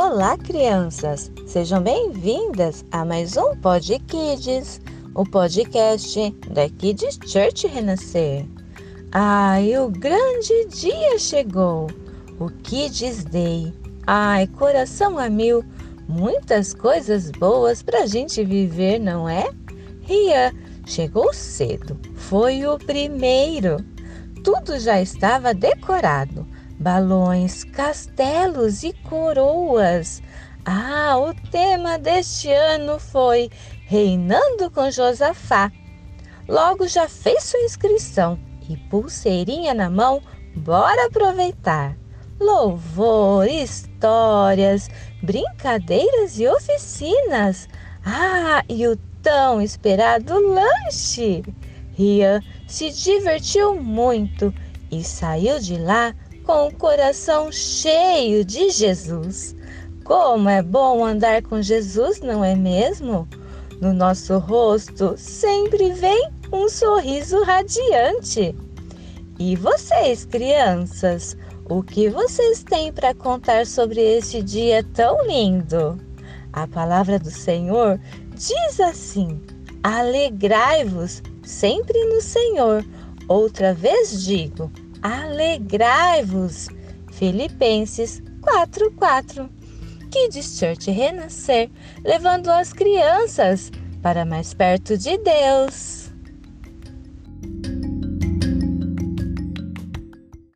Olá, crianças! Sejam bem-vindas a mais um Pod Kids, o podcast da Kids Church Renascer. Ai, o grande dia chegou! O Kids Day. Ai, coração a mil, muitas coisas boas pra gente viver, não é? Ria chegou cedo, foi o primeiro. Tudo já estava decorado balões, castelos e coroas. Ah, o tema deste ano foi Reinando com Josafá. Logo já fez sua inscrição e pulseirinha na mão, bora aproveitar. Louvor, histórias, brincadeiras e oficinas. Ah, e o tão esperado lanche! Rian se divertiu muito e saiu de lá com o coração cheio de Jesus. Como é bom andar com Jesus, não é mesmo? No nosso rosto sempre vem um sorriso radiante. E vocês, crianças, o que vocês têm para contar sobre este dia tão lindo? A palavra do Senhor diz assim: Alegrai-vos sempre no Senhor. Outra vez digo: alegrai-vos. Filipenses 4:4. Kids Church Renascer, levando as crianças para mais perto de Deus.